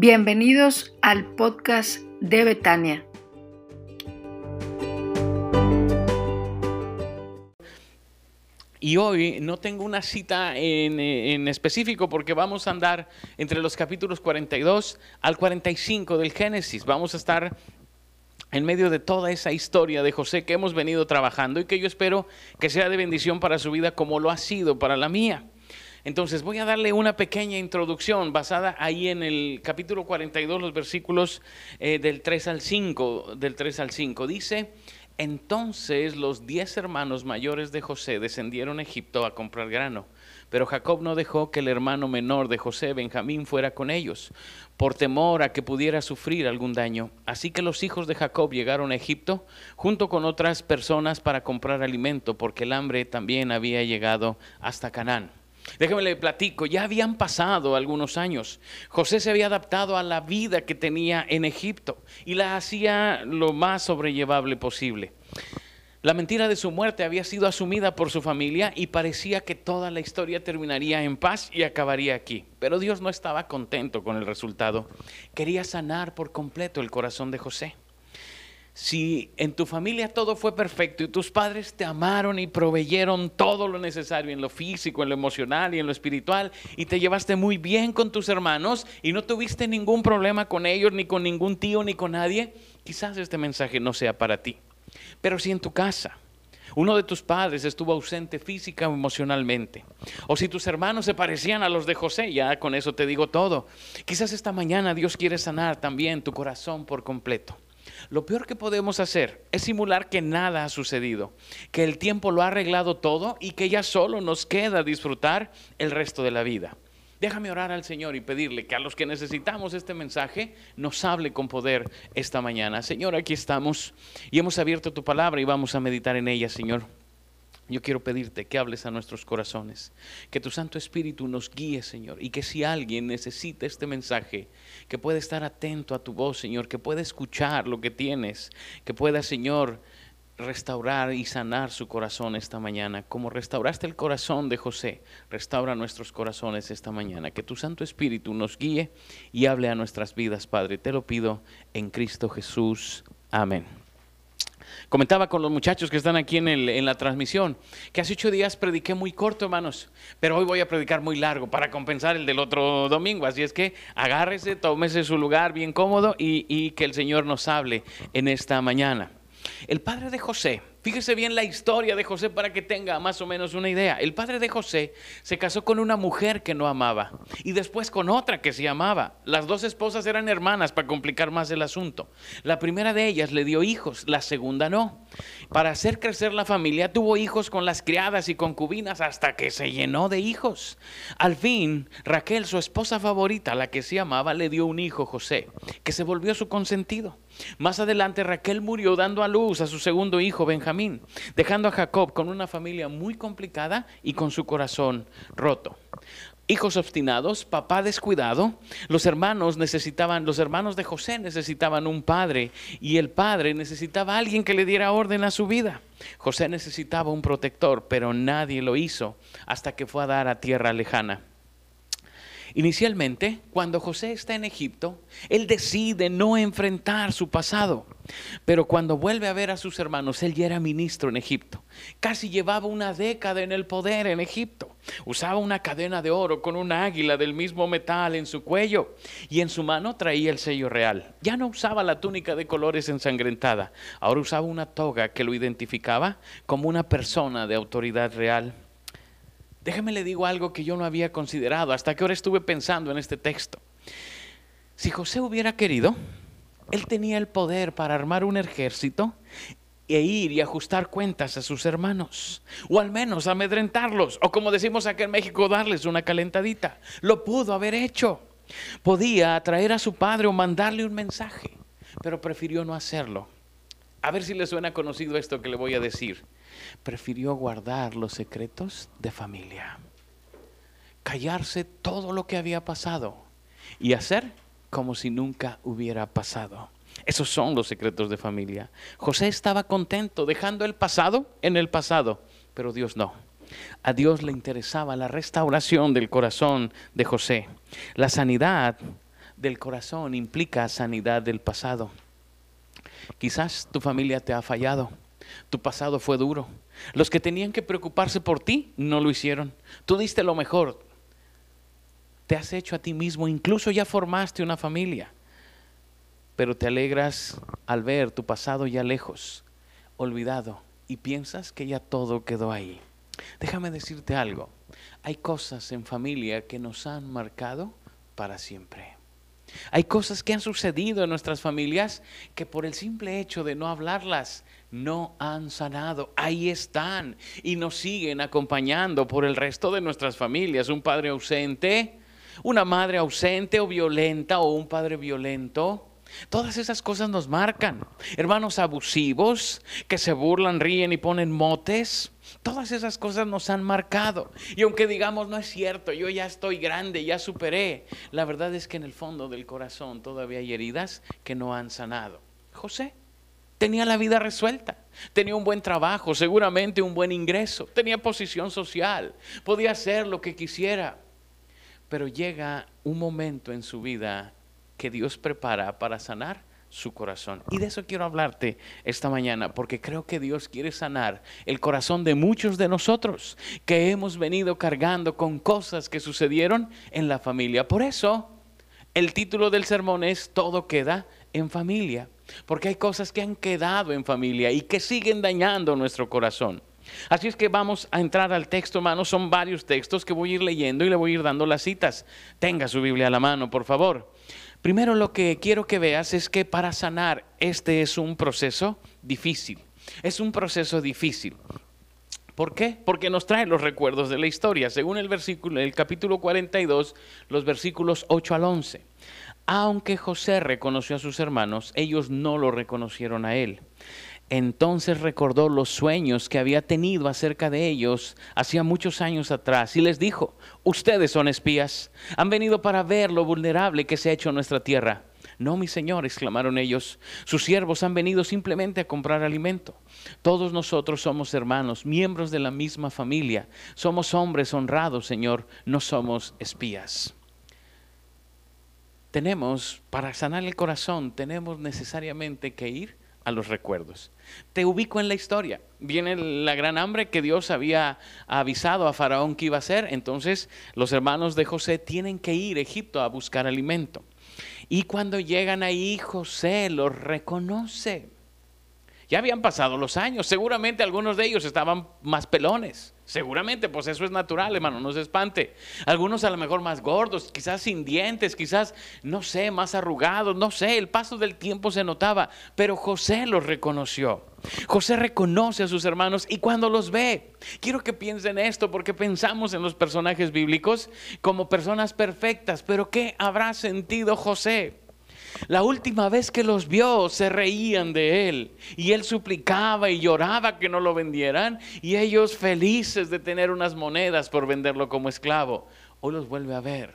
Bienvenidos al podcast de Betania. Y hoy no tengo una cita en, específico porque vamos a andar entre los capítulos 42 al 45 del Génesis. Vamos a estar en medio de toda esa historia de José que hemos venido trabajando y que yo espero que sea de bendición para su vida como lo ha sido para la mía. Entonces voy a darle una pequeña introducción basada ahí en el capítulo 42, los versículos eh, del 3 al 5, del 3 al 5. Dice, entonces los diez hermanos mayores de José descendieron a Egipto a comprar grano, pero Jacob no dejó que el hermano menor de José, Benjamín, fuera con ellos, por temor a que pudiera sufrir algún daño. Así que los hijos de Jacob llegaron a Egipto junto con otras personas para comprar alimento, porque el hambre también había llegado hasta Canaán. Déjeme le platico, ya habían pasado algunos años. José se había adaptado a la vida que tenía en Egipto y la hacía lo más sobrellevable posible. La mentira de su muerte había sido asumida por su familia y parecía que toda la historia terminaría en paz y acabaría aquí. Pero Dios no estaba contento con el resultado. Quería sanar por completo el corazón de José si en tu familia todo fue perfecto y tus padres te amaron y proveyeron todo lo necesario en lo físico, en lo emocional y en lo espiritual y te llevaste muy bien con tus hermanos y no tuviste ningún problema con ellos, ni con ningún tío, ni con nadie, quizás este mensaje no sea para ti. Pero si en tu casa uno de tus padres estuvo ausente física o emocionalmente, o si tus hermanos se parecían a los de José, ya con eso te digo todo, quizás esta mañana Dios quiere sanar también tu corazón por completo. Lo peor que podemos hacer es simular que nada ha sucedido, que el tiempo lo ha arreglado todo y que ya solo nos queda disfrutar el resto de la vida. Déjame orar al Señor y pedirle que a los que necesitamos este mensaje nos hable con poder esta mañana. Señor, aquí estamos y hemos abierto tu palabra y vamos a meditar en ella, Señor. Yo quiero pedirte que hables a nuestros corazones, que tu Santo Espíritu nos guíe, Señor, y que si alguien necesita este mensaje, que pueda estar atento a tu voz, Señor, que pueda escuchar lo que tienes, que pueda, Señor, restaurar y sanar su corazón esta mañana, como restauraste el corazón de José, restaura nuestros corazones esta mañana, que tu Santo Espíritu nos guíe y hable a nuestras vidas, Padre. Te lo pido en Cristo Jesús. Amén. Comentaba con los muchachos que están aquí en, en, la transmisión que hace ocho días prediqué muy corto, hermanos, pero hoy voy a predicar muy largo para compensar el del otro domingo. Así es que agárrese, tómese su lugar bien cómodo y, y que el Señor nos hable en esta mañana. El padre de José Fíjese bien la historia de José para que tenga más o menos una idea. El padre de José se casó con una mujer que no amaba y después con otra que sí amaba. Las dos esposas eran hermanas para complicar más el asunto. La primera de ellas le dio hijos, la segunda no. Para hacer crecer la familia tuvo hijos con las criadas y concubinas hasta que se llenó de hijos. Al fin, Raquel, su esposa favorita, la que sí amaba, le dio un hijo, José, que se volvió su consentido. Más adelante Raquel murió dando a luz a su segundo hijo Benjamín, dejando a Jacob con una familia muy complicada y con su corazón roto. Hijos obstinados, papá descuidado, los hermanos necesitaban, los hermanos de José necesitaban un padre y el padre necesitaba a alguien que le diera orden a su vida. José necesitaba un protector, pero nadie lo hizo hasta que fue a dar a tierra lejana. Inicialmente, cuando José está en Egipto, él decide no enfrentar su pasado. Pero cuando vuelve a ver a sus hermanos, él ya era ministro en Egipto. Casi llevaba una década en el poder en Egipto. Usaba una cadena de oro con un águila del mismo metal en su cuello y en su mano traía el sello real. Ya no usaba la túnica de colores ensangrentada, ahora usaba una toga que lo identificaba como una persona de autoridad real. Déjame le digo algo que yo no había considerado hasta que ahora estuve pensando en este texto. Si José hubiera querido, él tenía el poder para armar un ejército e ir y ajustar cuentas a sus hermanos, o al menos amedrentarlos, o como decimos aquí en México, darles una calentadita. Lo pudo haber hecho. Podía atraer a su padre o mandarle un mensaje, pero prefirió no hacerlo. A ver si le suena conocido esto que le voy a decir prefirió guardar los secretos de familia, callarse todo lo que había pasado y hacer como si nunca hubiera pasado. Esos son los secretos de familia. José estaba contento dejando el pasado en el pasado, pero Dios no. A Dios le interesaba la restauración del corazón de José, la sanidad del corazón implica sanidad del pasado. Quizás tu familia te ha fallado, tu pasado fue duro. Los que tenían que preocuparse por ti no lo hicieron. Tú diste lo mejor. Te has hecho a ti mismo, incluso ya formaste una familia. Pero te alegras al ver tu pasado ya lejos, olvidado, y piensas que ya todo quedó ahí. Déjame decirte algo. Hay cosas en familia que nos han marcado para siempre. Hay cosas que han sucedido en nuestras familias que por el simple hecho de no hablarlas no han sanado. Ahí están y nos siguen acompañando por el resto de nuestras familias. Un padre ausente, una madre ausente o violenta o un padre violento. Todas esas cosas nos marcan. Hermanos abusivos que se burlan, ríen y ponen motes. Todas esas cosas nos han marcado. Y aunque digamos, no es cierto, yo ya estoy grande, ya superé, la verdad es que en el fondo del corazón todavía hay heridas que no han sanado. José tenía la vida resuelta, tenía un buen trabajo, seguramente un buen ingreso, tenía posición social, podía hacer lo que quisiera. Pero llega un momento en su vida que Dios prepara para sanar su corazón. Y de eso quiero hablarte esta mañana, porque creo que Dios quiere sanar el corazón de muchos de nosotros que hemos venido cargando con cosas que sucedieron en la familia. Por eso, el título del sermón es Todo queda en familia, porque hay cosas que han quedado en familia y que siguen dañando nuestro corazón. Así es que vamos a entrar al texto, hermano. Son varios textos que voy a ir leyendo y le voy a ir dando las citas. Tenga su Biblia a la mano, por favor. Primero lo que quiero que veas es que para sanar este es un proceso difícil. Es un proceso difícil. ¿Por qué? Porque nos trae los recuerdos de la historia. Según el versículo, el capítulo 42, los versículos 8 al 11. Aunque José reconoció a sus hermanos, ellos no lo reconocieron a él. Entonces recordó los sueños que había tenido acerca de ellos hacía muchos años atrás y les dijo, ustedes son espías, han venido para ver lo vulnerable que se ha hecho en nuestra tierra. No, mi señor, exclamaron ellos, sus siervos han venido simplemente a comprar alimento. Todos nosotros somos hermanos, miembros de la misma familia, somos hombres honrados, señor, no somos espías. Tenemos, para sanar el corazón, tenemos necesariamente que ir a los recuerdos. Te ubico en la historia. Viene la gran hambre que Dios había avisado a Faraón que iba a hacer. Entonces los hermanos de José tienen que ir a Egipto a buscar alimento. Y cuando llegan ahí, José los reconoce. Ya habían pasado los años. Seguramente algunos de ellos estaban más pelones. Seguramente, pues eso es natural, hermano, no se espante. Algunos a lo mejor más gordos, quizás sin dientes, quizás, no sé, más arrugados, no sé, el paso del tiempo se notaba, pero José los reconoció. José reconoce a sus hermanos y cuando los ve, quiero que piensen esto porque pensamos en los personajes bíblicos como personas perfectas, pero ¿qué habrá sentido José? La última vez que los vio se reían de él y él suplicaba y lloraba que no lo vendieran y ellos felices de tener unas monedas por venderlo como esclavo. Hoy los vuelve a ver.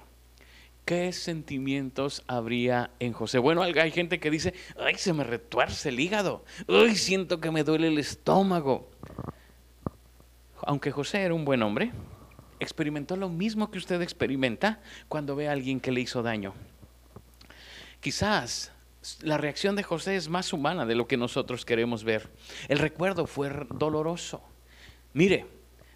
¿Qué sentimientos habría en José? Bueno, hay gente que dice, ay, se me retuerce el hígado, ay, siento que me duele el estómago. Aunque José era un buen hombre, experimentó lo mismo que usted experimenta cuando ve a alguien que le hizo daño. Quizás la reacción de José es más humana de lo que nosotros queremos ver. El recuerdo fue doloroso. Mire,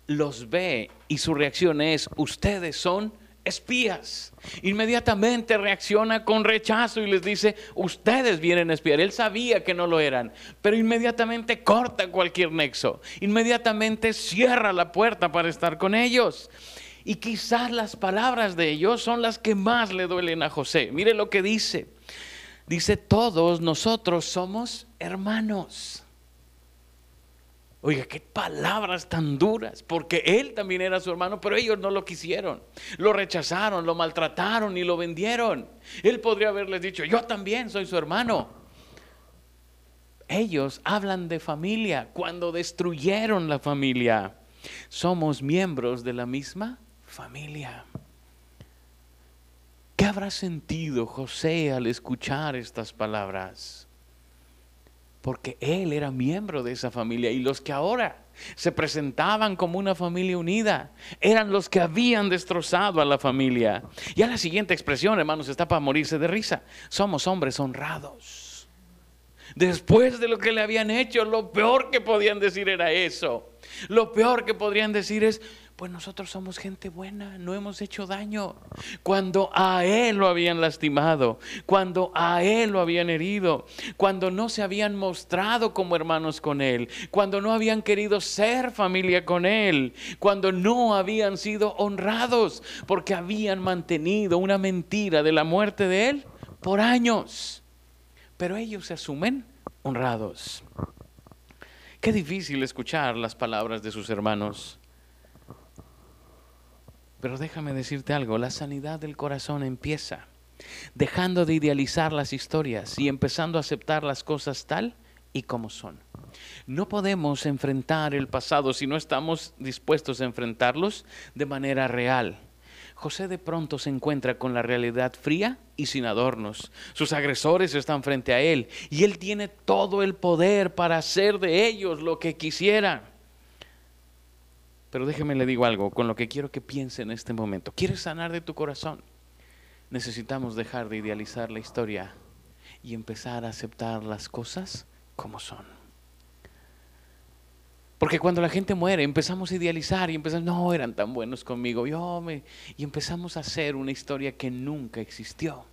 los ve y su reacción es, ustedes son espías. Inmediatamente reacciona con rechazo y les dice, ustedes vienen a espiar. Él sabía que no lo eran, pero inmediatamente corta cualquier nexo. Inmediatamente cierra la puerta para estar con ellos. Y quizás las palabras de ellos son las que más le duelen a José. Mire lo que dice. Dice, todos nosotros somos hermanos. Oiga, qué palabras tan duras, porque él también era su hermano, pero ellos no lo quisieron. Lo rechazaron, lo maltrataron y lo vendieron. Él podría haberles dicho, yo también soy su hermano. Ellos hablan de familia cuando destruyeron la familia. Somos miembros de la misma familia. ¿Qué habrá sentido José al escuchar estas palabras? porque él era miembro de esa familia y los que ahora se presentaban como una familia unida eran los que habían destrozado a la familia. Y a la siguiente expresión, hermanos, está para morirse de risa. Somos hombres honrados. Después de lo que le habían hecho, lo peor que podían decir era eso. Lo peor que podrían decir es, pues nosotros somos gente buena, no hemos hecho daño. Cuando a Él lo habían lastimado, cuando a Él lo habían herido, cuando no se habían mostrado como hermanos con Él, cuando no habían querido ser familia con Él, cuando no habían sido honrados porque habían mantenido una mentira de la muerte de Él por años. Pero ellos se asumen honrados. Qué difícil escuchar las palabras de sus hermanos. Pero déjame decirte algo, la sanidad del corazón empieza dejando de idealizar las historias y empezando a aceptar las cosas tal y como son. No podemos enfrentar el pasado si no estamos dispuestos a enfrentarlos de manera real. José de pronto se encuentra con la realidad fría y sin adornos. Sus agresores están frente a él y él tiene todo el poder para hacer de ellos lo que quisiera. Pero déjeme le digo algo con lo que quiero que piense en este momento. ¿Quieres sanar de tu corazón? Necesitamos dejar de idealizar la historia y empezar a aceptar las cosas como son. Porque cuando la gente muere empezamos a idealizar y empezamos, no, eran tan buenos conmigo, yo me... y empezamos a hacer una historia que nunca existió.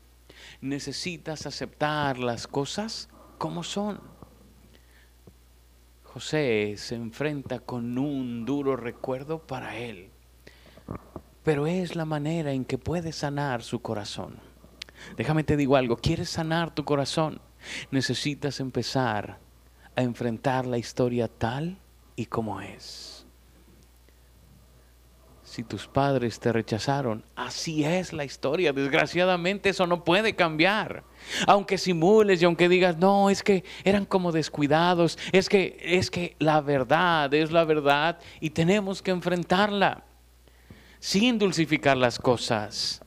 Necesitas aceptar las cosas como son. José se enfrenta con un duro recuerdo para él, pero es la manera en que puede sanar su corazón. Déjame te digo algo, ¿quieres sanar tu corazón? Necesitas empezar a enfrentar la historia tal y como es si tus padres te rechazaron. Así es la historia. Desgraciadamente eso no puede cambiar. Aunque simules y aunque digas, no, es que eran como descuidados, es que es que la verdad es la verdad y tenemos que enfrentarla sin dulcificar las cosas.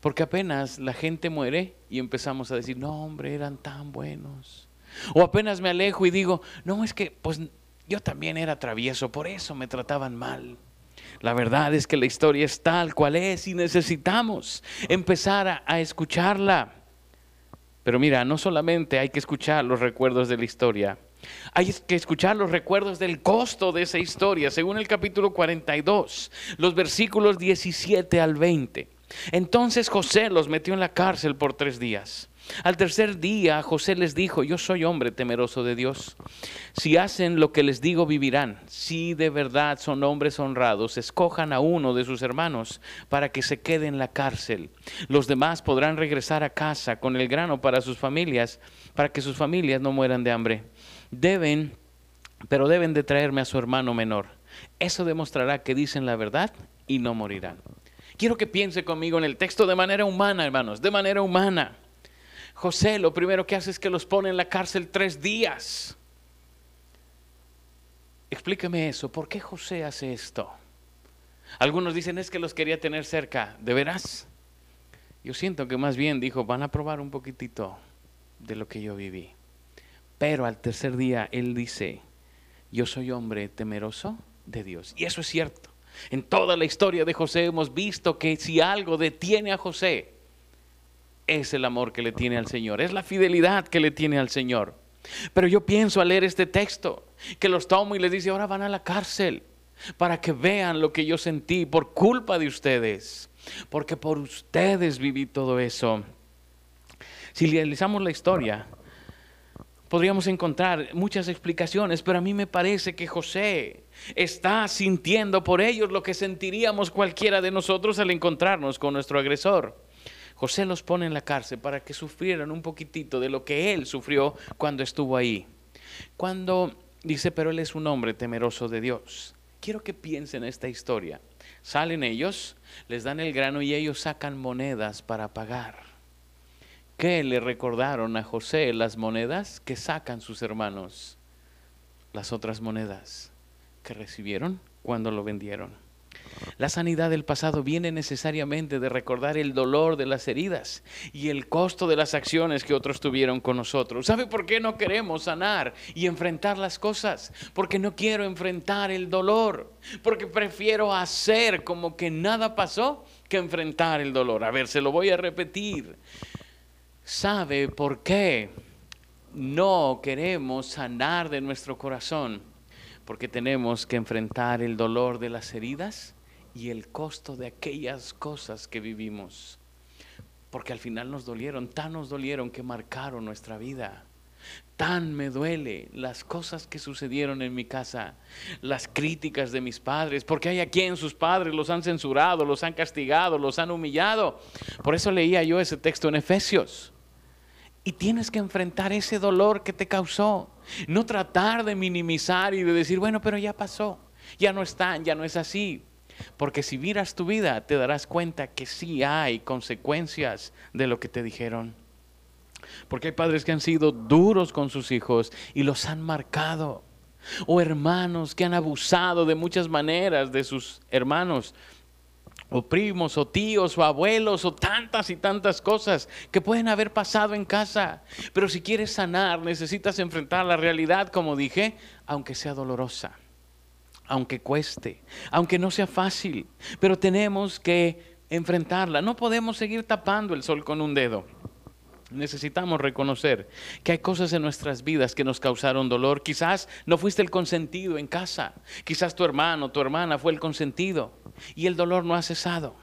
Porque apenas la gente muere y empezamos a decir, no, hombre, eran tan buenos. O apenas me alejo y digo, no, es que pues yo también era travieso, por eso me trataban mal. La verdad es que la historia es tal cual es y necesitamos empezar a, escucharla. Pero mira, no solamente hay que escuchar los recuerdos de la historia, hay que escuchar los recuerdos del costo de esa historia, según el capítulo 42, los versículos 17 al 20. Entonces José los metió en la cárcel por tres días. Al tercer día José les dijo, yo soy hombre temeroso de Dios. Si hacen lo que les digo, vivirán. Si de verdad son hombres honrados, escojan a uno de sus hermanos para que se quede en la cárcel. Los demás podrán regresar a casa con el grano para sus familias, para que sus familias no mueran de hambre. Deben, pero deben de traerme a su hermano menor. Eso demostrará que dicen la verdad y no morirán. Quiero que piense conmigo en el texto de manera humana, hermanos, de manera humana. José lo primero que hace es que los pone en la cárcel tres días. Explíqueme eso, ¿por qué José hace esto? Algunos dicen es que los quería tener cerca, ¿de veras? Yo siento que más bien dijo, van a probar un poquitito de lo que yo viví. Pero al tercer día él dice, yo soy hombre temeroso de Dios. Y eso es cierto. En toda la historia de José hemos visto que si algo detiene a José, es el amor que le tiene al Señor, es la fidelidad que le tiene al Señor. Pero yo pienso al leer este texto, que los tomo y les dice, ahora van a la cárcel para que vean lo que yo sentí por culpa de ustedes, porque por ustedes viví todo eso. Si realizamos la historia, podríamos encontrar muchas explicaciones, pero a mí me parece que José está sintiendo por ellos lo que sentiríamos cualquiera de nosotros al encontrarnos con nuestro agresor. José los pone en la cárcel para que sufrieran un poquitito de lo que él sufrió cuando estuvo ahí. Cuando dice, pero él es un hombre temeroso de Dios. Quiero que piensen esta historia. Salen ellos, les dan el grano y ellos sacan monedas para pagar. ¿Qué le recordaron a José las monedas que sacan sus hermanos? Las otras monedas que recibieron cuando lo vendieron. La sanidad del pasado viene necesariamente de recordar el dolor de las heridas y el costo de las acciones que otros tuvieron con nosotros. ¿Sabe por qué no queremos sanar y enfrentar las cosas? Porque no quiero enfrentar el dolor, porque prefiero hacer como que nada pasó que enfrentar el dolor. A ver, se lo voy a repetir. ¿Sabe por qué no queremos sanar de nuestro corazón? Porque tenemos que enfrentar el dolor de las heridas y el costo de aquellas cosas que vivimos. Porque al final nos dolieron, tan nos dolieron que marcaron nuestra vida. Tan me duele las cosas que sucedieron en mi casa, las críticas de mis padres, porque hay a quien sus padres los han censurado, los han castigado, los han humillado. Por eso leía yo ese texto en Efesios. Y tienes que enfrentar ese dolor que te causó. No tratar de minimizar y de decir, bueno, pero ya pasó, ya no están, ya no es así. Porque si miras tu vida, te darás cuenta que sí hay consecuencias de lo que te dijeron. Porque hay padres que han sido duros con sus hijos y los han marcado. O hermanos que han abusado de muchas maneras de sus hermanos. O primos, o tíos, o abuelos, o tantas y tantas cosas que pueden haber pasado en casa. Pero si quieres sanar, necesitas enfrentar la realidad, como dije, aunque sea dolorosa aunque cueste, aunque no sea fácil, pero tenemos que enfrentarla. No podemos seguir tapando el sol con un dedo. Necesitamos reconocer que hay cosas en nuestras vidas que nos causaron dolor. Quizás no fuiste el consentido en casa. Quizás tu hermano, tu hermana fue el consentido. Y el dolor no ha cesado.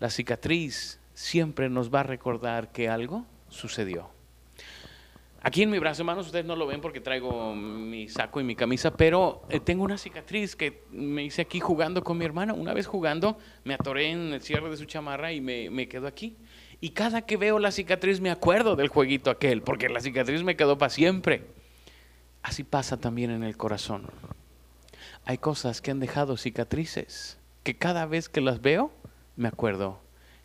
La cicatriz siempre nos va a recordar que algo sucedió. Aquí en mi brazo, hermanos, ustedes no lo ven porque traigo mi saco y mi camisa, pero eh, tengo una cicatriz que me hice aquí jugando con mi hermana. Una vez jugando, me atoré en el cierre de su chamarra y me, me quedo aquí. Y cada que veo la cicatriz me acuerdo del jueguito aquel, porque la cicatriz me quedó para siempre. Así pasa también en el corazón. Hay cosas que han dejado cicatrices, que cada vez que las veo, me acuerdo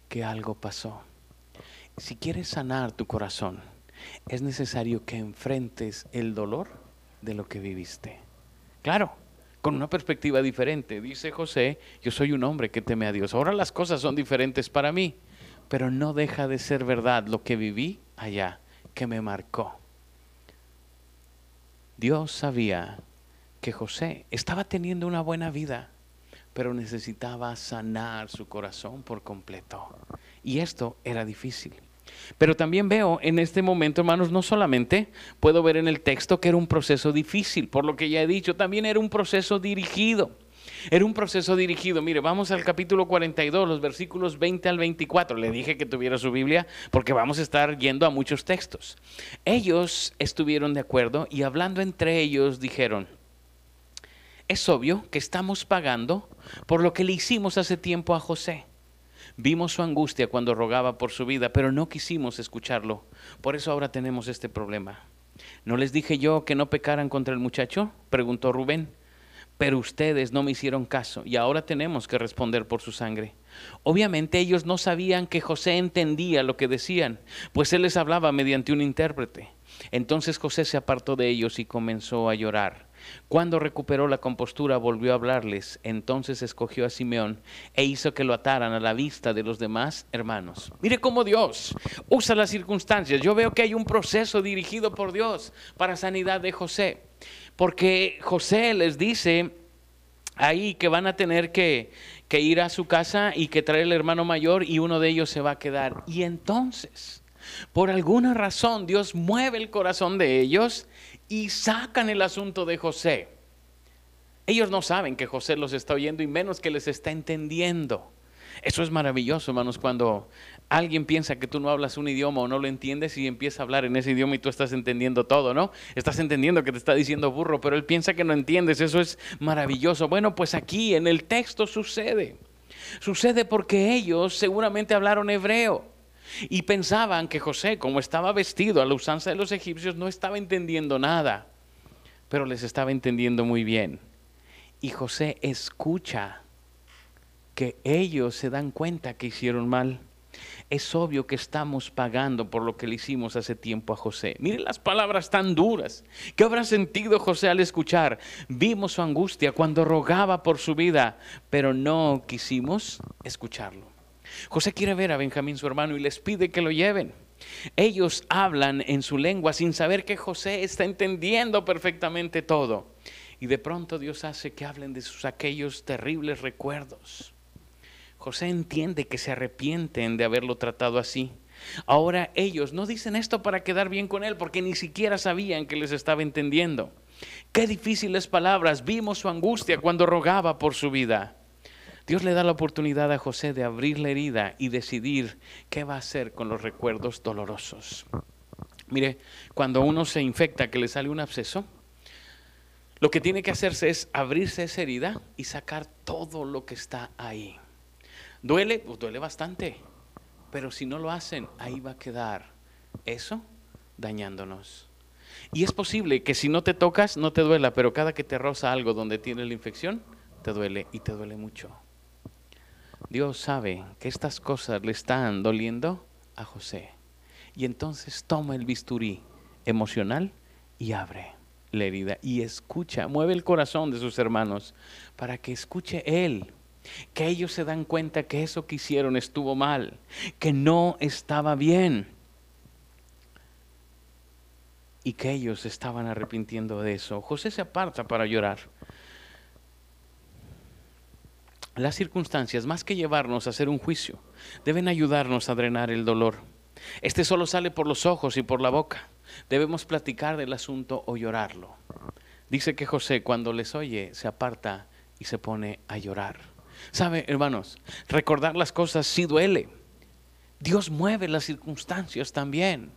que algo pasó. Si quieres sanar tu corazón, es necesario que enfrentes el dolor de lo que viviste. Claro, con una perspectiva diferente. Dice José, yo soy un hombre que teme a Dios. Ahora las cosas son diferentes para mí, pero no deja de ser verdad lo que viví allá, que me marcó. Dios sabía que José estaba teniendo una buena vida, pero necesitaba sanar su corazón por completo. Y esto era difícil. Pero también veo en este momento, hermanos, no solamente puedo ver en el texto que era un proceso difícil, por lo que ya he dicho, también era un proceso dirigido. Era un proceso dirigido. Mire, vamos al capítulo 42, los versículos 20 al 24. Le dije que tuviera su Biblia porque vamos a estar yendo a muchos textos. Ellos estuvieron de acuerdo y hablando entre ellos dijeron, es obvio que estamos pagando por lo que le hicimos hace tiempo a José Vimos su angustia cuando rogaba por su vida, pero no quisimos escucharlo. Por eso ahora tenemos este problema. ¿No les dije yo que no pecaran contra el muchacho? preguntó Rubén. Pero ustedes no me hicieron caso y ahora tenemos que responder por su sangre. Obviamente ellos no sabían que José entendía lo que decían, pues él les hablaba mediante un intérprete. Entonces José se apartó de ellos y comenzó a llorar. Cuando recuperó la compostura volvió a hablarles, entonces escogió a Simeón e hizo que lo ataran a la vista de los demás hermanos. Mire cómo Dios usa las circunstancias. Yo veo que hay un proceso dirigido por Dios para sanidad de José, porque José les dice ahí que van a tener que, que ir a su casa y que traer el hermano mayor y uno de ellos se va a quedar. Y entonces, por alguna razón, Dios mueve el corazón de ellos y sacan el asunto de José. Ellos no saben que José los está oyendo y menos que les está entendiendo. Eso es maravilloso, hermanos, cuando alguien piensa que tú no hablas un idioma o no lo entiendes y empieza a hablar en ese idioma y tú estás entendiendo todo, ¿no? Estás entendiendo que te está diciendo burro, pero él piensa que no entiendes. Eso es maravilloso. Bueno, pues aquí en el texto sucede. Sucede porque ellos seguramente hablaron hebreo. Y pensaban que José, como estaba vestido a la usanza de los egipcios, no estaba entendiendo nada, pero les estaba entendiendo muy bien. Y José escucha que ellos se dan cuenta que hicieron mal. Es obvio que estamos pagando por lo que le hicimos hace tiempo a José. Miren las palabras tan duras. ¿Qué habrá sentido José al escuchar? Vimos su angustia cuando rogaba por su vida, pero no quisimos escucharlo. José quiere ver a Benjamín su hermano y les pide que lo lleven. Ellos hablan en su lengua sin saber que José está entendiendo perfectamente todo. Y de pronto Dios hace que hablen de sus aquellos terribles recuerdos. José entiende que se arrepienten de haberlo tratado así. Ahora ellos no dicen esto para quedar bien con él, porque ni siquiera sabían que les estaba entendiendo. Qué difíciles palabras. Vimos su angustia cuando rogaba por su vida. Dios le da la oportunidad a José de abrir la herida y decidir qué va a hacer con los recuerdos dolorosos. Mire, cuando uno se infecta, que le sale un absceso, lo que tiene que hacerse es abrirse esa herida y sacar todo lo que está ahí. ¿Duele? Pues duele bastante. Pero si no lo hacen, ahí va a quedar eso dañándonos. Y es posible que si no te tocas, no te duela, pero cada que te roza algo donde tiene la infección, te duele y te duele mucho. Dios sabe que estas cosas le están doliendo a José. Y entonces toma el bisturí emocional y abre la herida y escucha, mueve el corazón de sus hermanos para que escuche él que ellos se dan cuenta que eso que hicieron estuvo mal, que no estaba bien y que ellos estaban arrepintiendo de eso. José se aparta para llorar. Las circunstancias, más que llevarnos a hacer un juicio, deben ayudarnos a drenar el dolor. Este solo sale por los ojos y por la boca. Debemos platicar del asunto o llorarlo. Dice que José cuando les oye se aparta y se pone a llorar. Sabe, hermanos, recordar las cosas sí duele. Dios mueve las circunstancias también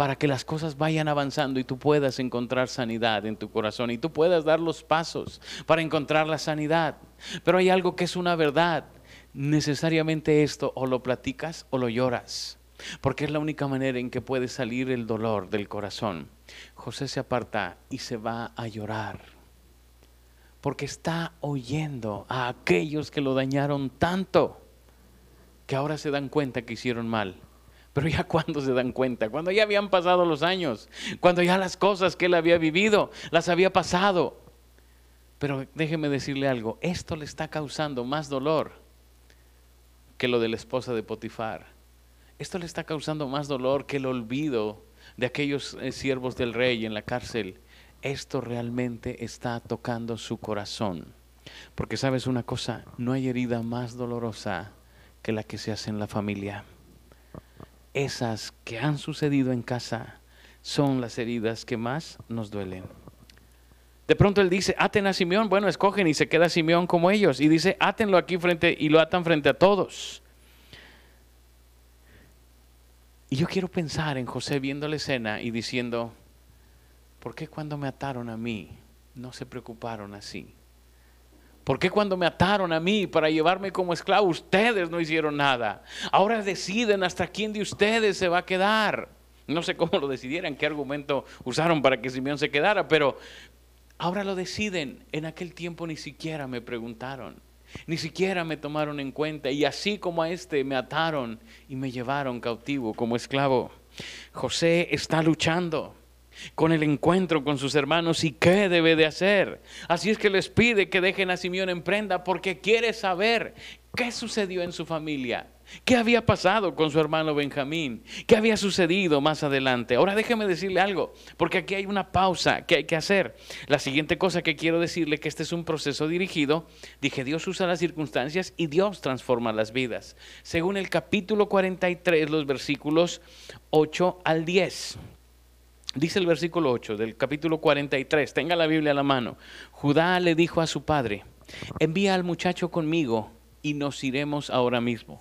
para que las cosas vayan avanzando y tú puedas encontrar sanidad en tu corazón y tú puedas dar los pasos para encontrar la sanidad. Pero hay algo que es una verdad. Necesariamente esto o lo platicas o lo lloras, porque es la única manera en que puede salir el dolor del corazón. José se aparta y se va a llorar porque está oyendo a aquellos que lo dañaron tanto que ahora se dan cuenta que hicieron mal. Pero ya cuando se dan cuenta, cuando ya habían pasado los años, cuando ya las cosas que él había vivido las había pasado. Pero déjeme decirle algo, esto le está causando más dolor que lo de la esposa de Potifar. Esto le está causando más dolor que el olvido de aquellos eh, siervos del rey en la cárcel esto realmente está tocando su corazón. Porque sabes una cosa, no hay herida más dolorosa que la que se hace en la familia. Esas que han sucedido en casa son las heridas que más nos duelen. De pronto él dice, aten a Simeón, bueno, escogen y se queda Simeón como ellos. Y dice, átenlo aquí frente y lo atan frente a todos. Y yo quiero pensar en José viendo la escena y diciendo, ¿por qué cuando me ataron a mí no se preocuparon así? ¿Por qué cuando me ataron a mí para llevarme como esclavo ustedes no hicieron nada? Ahora deciden hasta quién de ustedes se va a quedar. No sé cómo lo decidieran, qué argumento usaron para que Simeón se quedara, pero ahora lo deciden. En aquel tiempo ni siquiera me preguntaron, ni siquiera me tomaron en cuenta. Y así como a este me ataron y me llevaron cautivo como esclavo. José está luchando con el encuentro con sus hermanos y qué debe de hacer. Así es que les pide que dejen a Simeón en prenda porque quiere saber qué sucedió en su familia. ¿Qué había pasado con su hermano Benjamín? ¿Qué había sucedido más adelante? Ahora déjeme decirle algo, porque aquí hay una pausa que hay que hacer. La siguiente cosa que quiero decirle que este es un proceso dirigido. Dije, Dios usa las circunstancias y Dios transforma las vidas. Según el capítulo 43, los versículos 8 al 10. Dice el versículo 8 del capítulo 43, tenga la Biblia a la mano. Judá le dijo a su padre, envía al muchacho conmigo y nos iremos ahora mismo.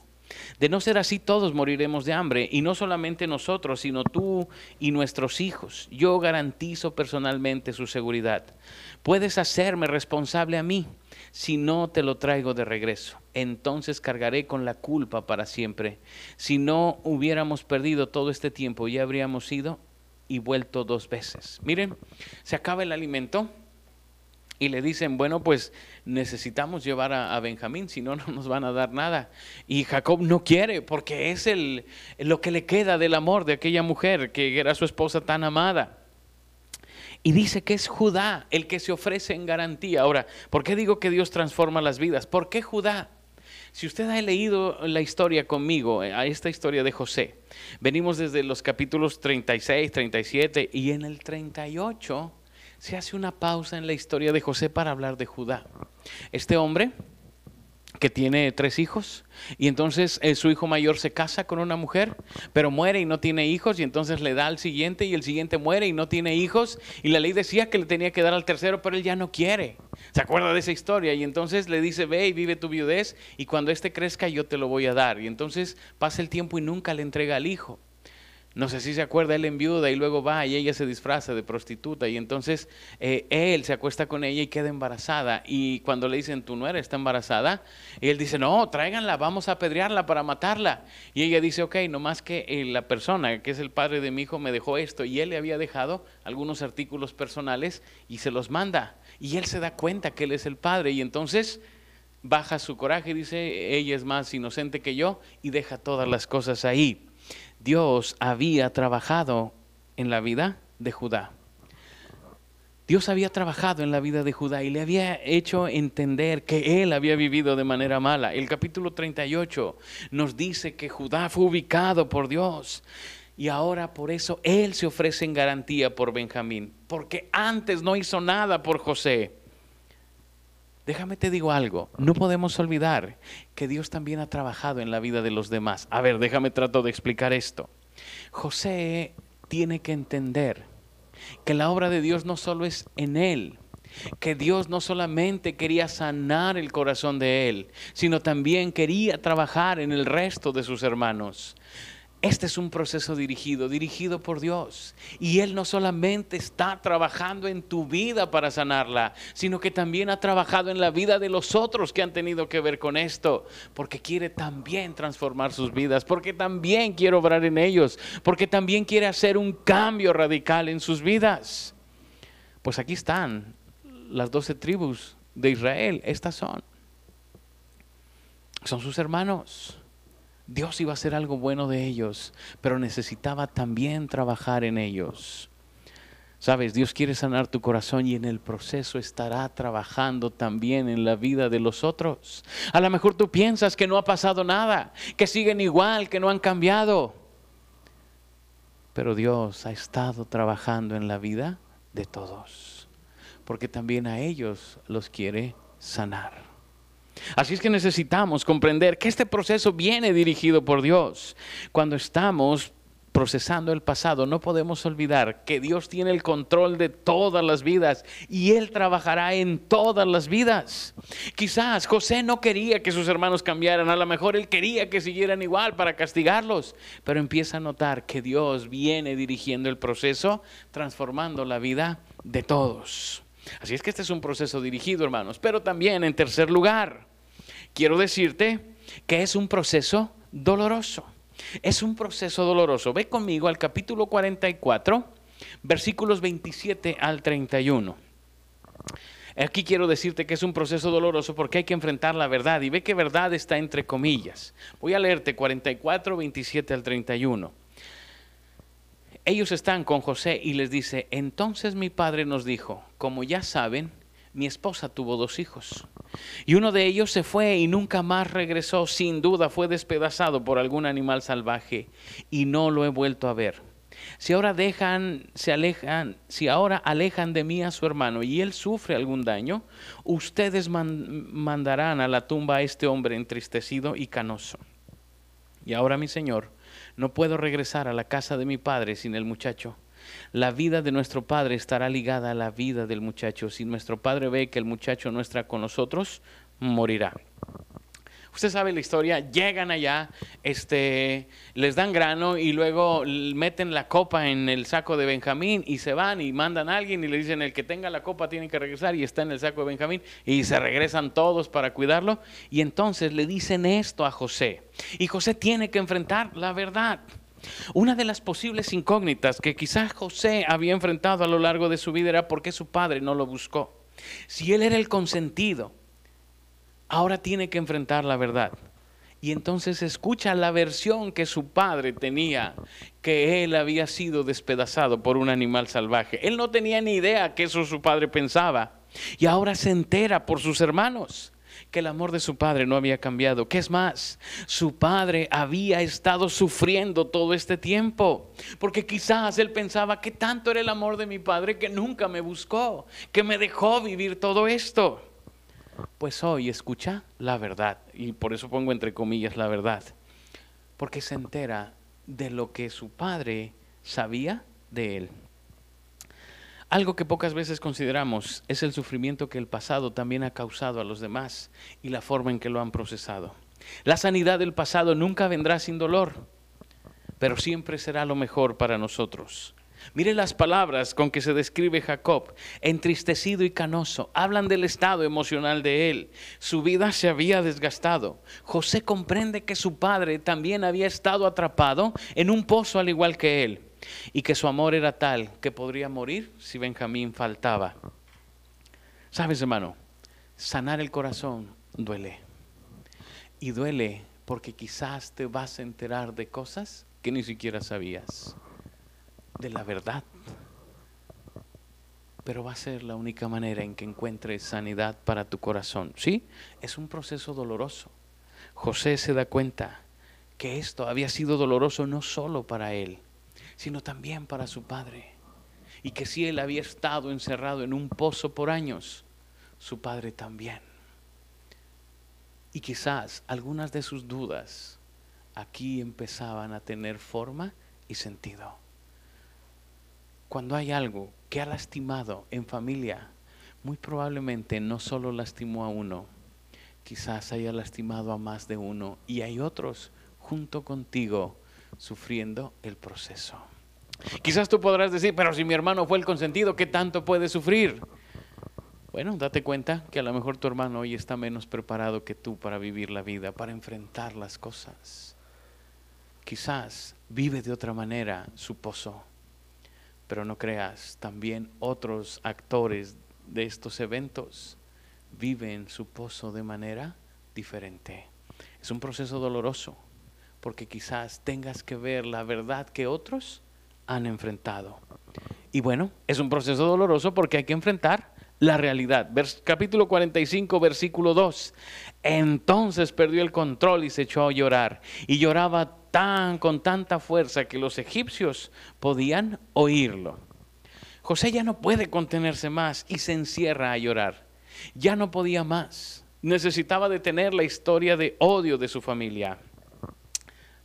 De no ser así, todos moriremos de hambre, y no solamente nosotros, sino tú y nuestros hijos. Yo garantizo personalmente su seguridad. Puedes hacerme responsable a mí si no te lo traigo de regreso. Entonces cargaré con la culpa para siempre. Si no hubiéramos perdido todo este tiempo, ya habríamos ido y vuelto dos veces. Miren, se acaba el alimento y le dicen, bueno, pues necesitamos llevar a, Benjamín, si no, no nos van a dar nada. Y Jacob no quiere, porque es el, lo que le queda del amor de aquella mujer que era su esposa tan amada. Y dice que es Judá el que se ofrece en garantía. Ahora, ¿por qué digo que Dios transforma las vidas? ¿Por qué Judá? Si usted ha leído la historia conmigo, eh, a esta historia de José, venimos desde los capítulos 36, 37 y en el 38 se hace una pausa en la historia de José para hablar de Judá. Este hombre que tiene tres hijos y entonces eh, su hijo mayor se casa con una mujer, pero muere y no tiene hijos y entonces le da al siguiente y el siguiente muere y no tiene hijos y la ley decía que le tenía que dar al tercero, pero él ya no quiere. ¿Se acuerda de esa historia? Y entonces le dice, ve y vive tu viudez y cuando éste crezca yo te lo voy a dar. Y entonces pasa el tiempo y nunca le entrega al hijo. No sé si se acuerda, él enviuda y luego va y ella se disfraza de prostituta y entonces eh, él se acuesta con ella y queda embarazada y cuando le dicen, tú no eres, está embarazada, y él dice, no, tráiganla, vamos a apedrearla para matarla. Y ella dice, ok, nomás que eh, la persona que es el padre de mi hijo me dejó esto y él le había dejado algunos artículos personales y se los manda. Y él se da cuenta que él es el padre y entonces baja su coraje y dice, ella es más inocente que yo y deja todas las cosas ahí. Dios había trabajado en la vida de Judá. Dios había trabajado en la vida de Judá y le había hecho entender que él había vivido de manera mala. El capítulo 38 nos dice que Judá fue ubicado por Dios y ahora por eso él se ofrece en garantía por Benjamín, porque antes no hizo nada por José. Déjame te digo algo, no podemos olvidar que Dios también ha trabajado en la vida de los demás. A ver, déjame trato de explicar esto. José tiene que entender que la obra de Dios no solo es en él, que Dios no solamente quería sanar el corazón de él, sino también quería trabajar en el resto de sus hermanos. Este es un proceso dirigido, dirigido por Dios. Y Él no solamente está trabajando en tu vida para sanarla, sino que también ha trabajado en la vida de los otros que han tenido que ver con esto, porque quiere también transformar sus vidas, porque también quiere obrar en ellos, porque también quiere hacer un cambio radical en sus vidas. Pues aquí están las doce tribus de Israel, estas son. Son sus hermanos Dios iba a hacer algo bueno de ellos, pero necesitaba también trabajar en ellos. Sabes, Dios quiere sanar tu corazón y en el proceso estará trabajando también en la vida de los otros. A lo mejor tú piensas que no ha pasado nada, que siguen igual, que no han cambiado. Pero Dios ha estado trabajando en la vida de todos, porque también a ellos los quiere sanar. Así es que necesitamos comprender que este proceso viene dirigido por Dios. Cuando estamos procesando el pasado, no podemos olvidar que Dios tiene el control de todas las vidas y Él trabajará en todas las vidas. Quizás José no quería que sus hermanos cambiaran, a lo mejor Él quería que siguieran igual para castigarlos, pero empieza a notar que Dios viene dirigiendo el proceso, transformando la vida de todos. Así es que este es un proceso dirigido, hermanos, pero también en tercer lugar, quiero decirte que es un proceso doloroso. Es un proceso doloroso. Ve conmigo al capítulo 44, versículos 27 al 31. Aquí quiero decirte que es un proceso doloroso porque hay que enfrentar la verdad y ve que verdad está entre comillas. Voy a leerte 44, 27 al 31. Ellos están con José y les dice, entonces mi padre nos dijo, como ya saben, mi esposa tuvo dos hijos. Y uno de ellos se fue y nunca más regresó. Sin duda fue despedazado por algún animal salvaje y no lo he vuelto a ver. Si ahora dejan, se alejan, si ahora alejan de mí a su hermano y él sufre algún daño, ustedes mandarán a la tumba a este hombre entristecido y canoso. Y ahora, mi Señor, no puedo regresar a la casa de mi padre sin el muchacho la vida de nuestro padre estará ligada a la vida del muchacho. Si nuestro padre ve que el muchacho no está con nosotros, morirá. Usted sabe la historia, llegan allá, este, les dan grano y luego meten la copa en el saco de Benjamín y se van y mandan a alguien y le dicen el que tenga la copa tiene que regresar y está en el saco de Benjamín y se regresan todos para cuidarlo y entonces le dicen esto a José y José tiene que enfrentar la verdad. Una de las posibles incógnitas que quizás José había enfrentado a lo largo de su vida era por qué su padre no lo buscó. Si él era el consentido, ahora tiene que enfrentar la verdad. Y entonces escucha la versión que su padre tenía, que él había sido despedazado por un animal salvaje. Él no tenía ni idea que eso su padre pensaba. Y ahora se entera por sus hermanos que el amor de su padre no había cambiado. ¿Qué es más? Su padre había estado sufriendo todo este tiempo, porque quizás él pensaba que tanto era el amor de mi padre que nunca me buscó, que me dejó vivir todo esto. Pues hoy escucha la verdad, y por eso pongo entre comillas la verdad, porque se entera de lo que su padre sabía de él. Algo que pocas veces consideramos es el sufrimiento que el pasado también ha causado a los demás y la forma en que lo han procesado. La sanidad del pasado nunca vendrá sin dolor, pero siempre será lo mejor para nosotros. Mire las palabras con que se describe Jacob, entristecido y canoso. Hablan del estado emocional de él. Su vida se había desgastado. José comprende que su padre también había estado atrapado en un pozo al igual que él y que su amor era tal que podría morir si Benjamín faltaba. Sabes, hermano, sanar el corazón duele. Y duele porque quizás te vas a enterar de cosas que ni siquiera sabías, de la verdad. Pero va a ser la única manera en que encuentres sanidad para tu corazón. Sí, es un proceso doloroso. José se da cuenta que esto había sido doloroso no solo para él, sino también para su padre. Y que si él había estado encerrado en un pozo por años, su padre también. Y quizás algunas de sus dudas aquí empezaban a tener forma y sentido. Cuando hay algo que ha lastimado en familia, muy probablemente no solo lastimó a uno, quizás haya lastimado a más de uno y hay otros junto contigo sufriendo el proceso. Quizás tú podrás decir, pero si mi hermano fue el consentido, ¿qué tanto puede sufrir? Bueno, date cuenta que a lo mejor tu hermano hoy está menos preparado que tú para vivir la vida, para enfrentar las cosas. Quizás vive de otra manera su pozo, pero no creas, también otros actores de estos eventos viven su pozo de manera diferente. Es un proceso doloroso, porque quizás tengas que ver la verdad que otros han enfrentado. Y bueno, es un proceso doloroso porque hay que enfrentar la realidad. capítulo 45, versículo 2. Entonces perdió el control y se echó a llorar. Y lloraba tan con tanta fuerza que los egipcios podían oírlo. José ya no puede contenerse más y se encierra a llorar. Ya no podía más. Necesitaba detener la historia de odio de su familia.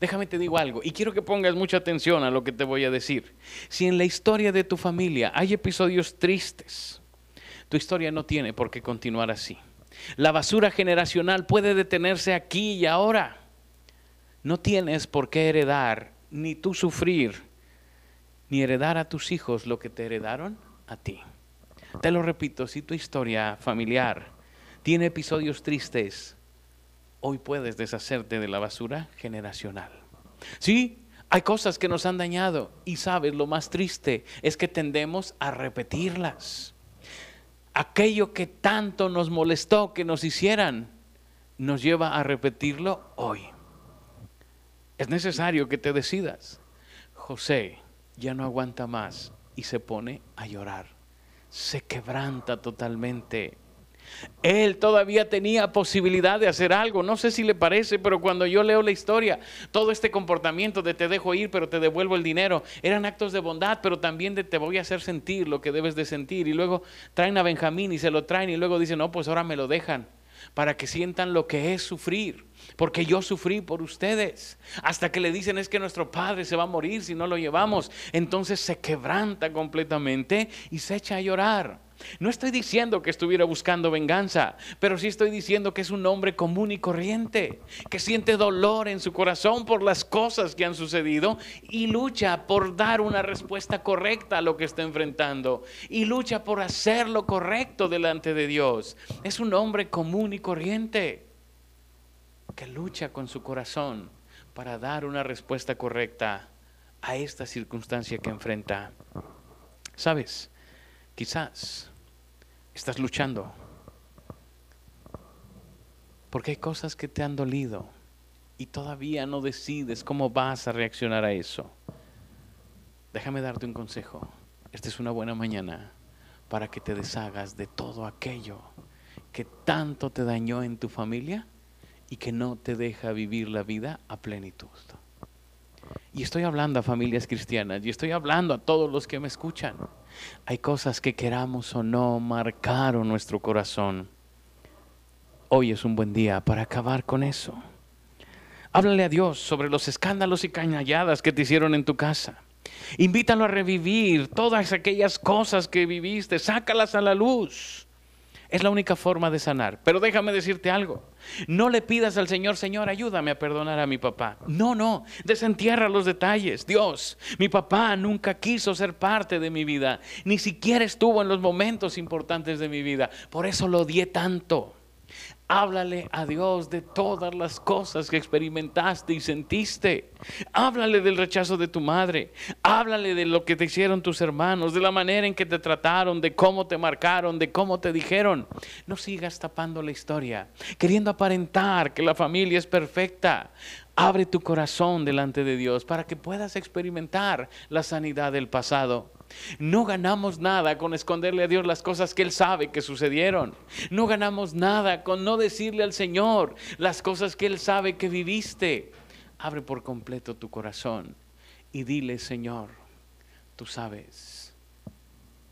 Déjame te digo algo, y quiero que pongas mucha atención a lo que te voy a decir. Si en la historia de tu familia hay episodios tristes, tu historia no tiene por qué continuar así. La basura generacional puede detenerse aquí y ahora. No tienes por qué heredar, ni tú sufrir, ni heredar a tus hijos lo que te heredaron a ti. Te lo repito, si tu historia familiar tiene episodios tristes, hoy puedes deshacerte de la basura generacional. Sí, hay cosas que nos han dañado y sabes, lo más triste es que tendemos a repetirlas. Aquello que tanto nos molestó que nos hicieran, nos lleva a repetirlo hoy. Es necesario que te decidas. José ya no aguanta más y se pone a llorar. Se quebranta totalmente él todavía tenía posibilidad de hacer algo. No sé si le parece, pero cuando yo leo la historia, todo este comportamiento de te dejo ir, pero te devuelvo el dinero, eran actos de bondad, pero también de te voy a hacer sentir lo que debes de sentir. Y luego traen a Benjamín y se lo traen y luego dicen, no, pues ahora me lo dejan para que sientan lo que es sufrir, porque yo sufrí por ustedes. Hasta que le dicen es que nuestro padre se va a morir si no lo llevamos. Entonces se quebranta completamente y se echa a llorar. No estoy diciendo que estuviera buscando venganza, pero sí estoy diciendo que es un hombre común y corriente, que siente dolor en su corazón por las cosas que han sucedido y lucha por dar una respuesta correcta a lo que está enfrentando y lucha por hacer lo correcto delante de Dios. Es un hombre común y corriente que lucha con su corazón para dar una respuesta correcta a esta circunstancia que enfrenta. ¿Sabes? Quizás Estás luchando. Porque hay cosas que te han dolido y todavía no decides cómo vas a reaccionar a eso. Déjame darte un consejo. Esta es una buena mañana para que te deshagas de todo aquello que tanto te dañó en tu familia y que no te deja vivir la vida a plenitud. Y estoy hablando a familias cristianas y estoy hablando a todos los que me escuchan. Hay cosas que queramos o no marcaron nuestro corazón. Hoy es un buen día para acabar con eso. Háblale a Dios sobre los escándalos y cañalladas que te hicieron en tu casa. Invítalo a revivir todas aquellas cosas que viviste, sácalas a la luz. Es la única forma de sanar. Pero déjame decirte algo. No le pidas al Señor, Señor, ayúdame a perdonar a mi papá. No, no, desentierra los detalles. Dios, mi papá nunca quiso ser parte de mi vida, ni siquiera estuvo en los momentos importantes de mi vida. Por eso lo odié tanto. Háblale a Dios de todas las cosas que experimentaste y sentiste. Háblale del rechazo de tu madre. Háblale de lo que te hicieron tus hermanos, de la manera en que te trataron, de cómo te marcaron, de cómo te dijeron. No sigas tapando la historia, queriendo aparentar que la familia es perfecta. Abre tu corazón delante de Dios para que puedas experimentar la sanidad del pasado. No ganamos nada con esconderle a Dios las cosas que Él sabe que sucedieron. No ganamos nada con no decirle al Señor las cosas que Él sabe que viviste. Abre por completo tu corazón y dile, Señor, tú sabes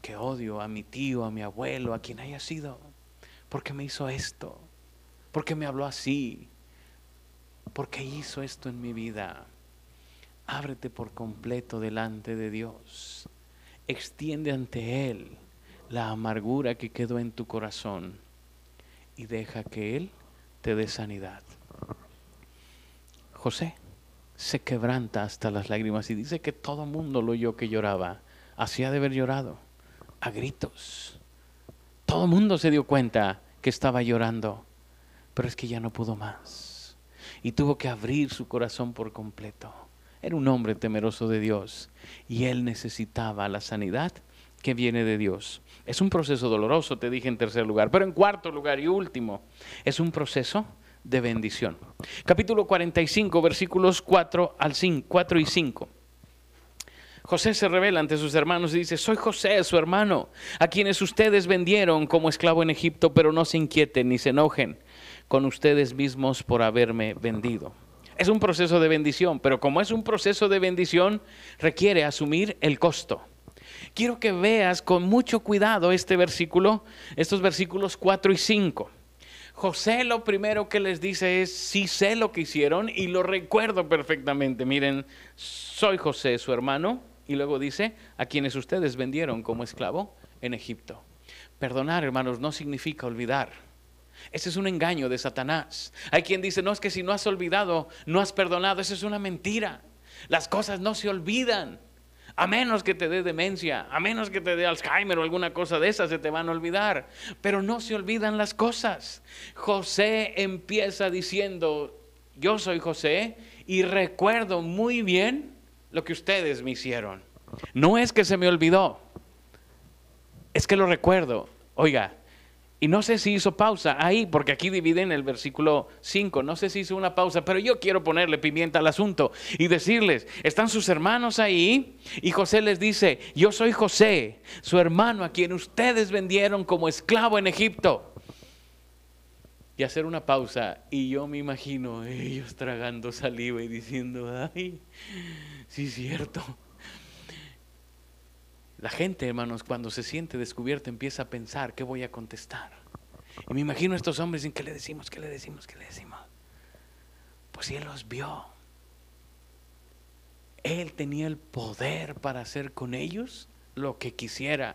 que odio a mi tío, a mi abuelo, a quien haya sido, porque me hizo esto, porque me habló así, porque hizo esto en mi vida. Ábrete por completo delante de Dios extiende ante Él la amargura que quedó en tu corazón y deja que Él te dé sanidad. José se quebranta hasta las lágrimas y dice que todo mundo lo oyó que lloraba. Hacía de haber llorado a gritos. Todo el mundo se dio cuenta que estaba llorando, pero es que ya no pudo más. Y tuvo que abrir su corazón por completo. Era un hombre temeroso de Dios y él necesitaba la sanidad que viene de Dios. Es un proceso doloroso, te dije en tercer lugar, pero en cuarto lugar y último, es un proceso de bendición. Capítulo 45, versículos 4 al 5, 4 y 5. José se revela ante sus hermanos y dice, soy José, su hermano, a quienes ustedes vendieron como esclavo en Egipto, pero no se inquieten ni se enojen con ustedes mismos por haberme vendido. Es un proceso de bendición, pero como es un proceso de bendición, requiere asumir el costo. Quiero que veas con mucho cuidado este versículo, estos versículos 4 y 5. José lo primero que les dice es, sí sé lo que hicieron y lo recuerdo perfectamente. Miren, soy José, su hermano, y luego dice, a quienes ustedes vendieron como esclavo en Egipto. Perdonar, hermanos, no significa olvidar. Ese es un engaño de Satanás. Hay quien dice, no es que si no has olvidado, no has perdonado. Eso es una mentira. Las cosas no se olvidan. A menos que te dé demencia, a menos que te dé Alzheimer o alguna cosa de esas, se te van a olvidar. Pero no se olvidan las cosas. José empieza diciendo, yo soy José y recuerdo muy bien lo que ustedes me hicieron. No es que se me olvidó, es que lo recuerdo. Oiga, y no sé si hizo pausa ahí, porque aquí dividen el versículo 5, no sé si hizo una pausa, pero yo quiero ponerle pimienta al asunto y decirles, están sus hermanos ahí y José les dice, yo soy José, su hermano a quien ustedes vendieron como esclavo en Egipto. Y hacer una pausa y yo me imagino ellos tragando saliva y diciendo, ay, sí es cierto. La gente, hermanos, cuando se siente descubierta empieza a pensar, ¿qué voy a contestar? Y me imagino a estos hombres, ¿en qué le decimos? ¿Qué le decimos? ¿Qué le decimos? Pues si Él los vio. Él tenía el poder para hacer con ellos lo que quisiera.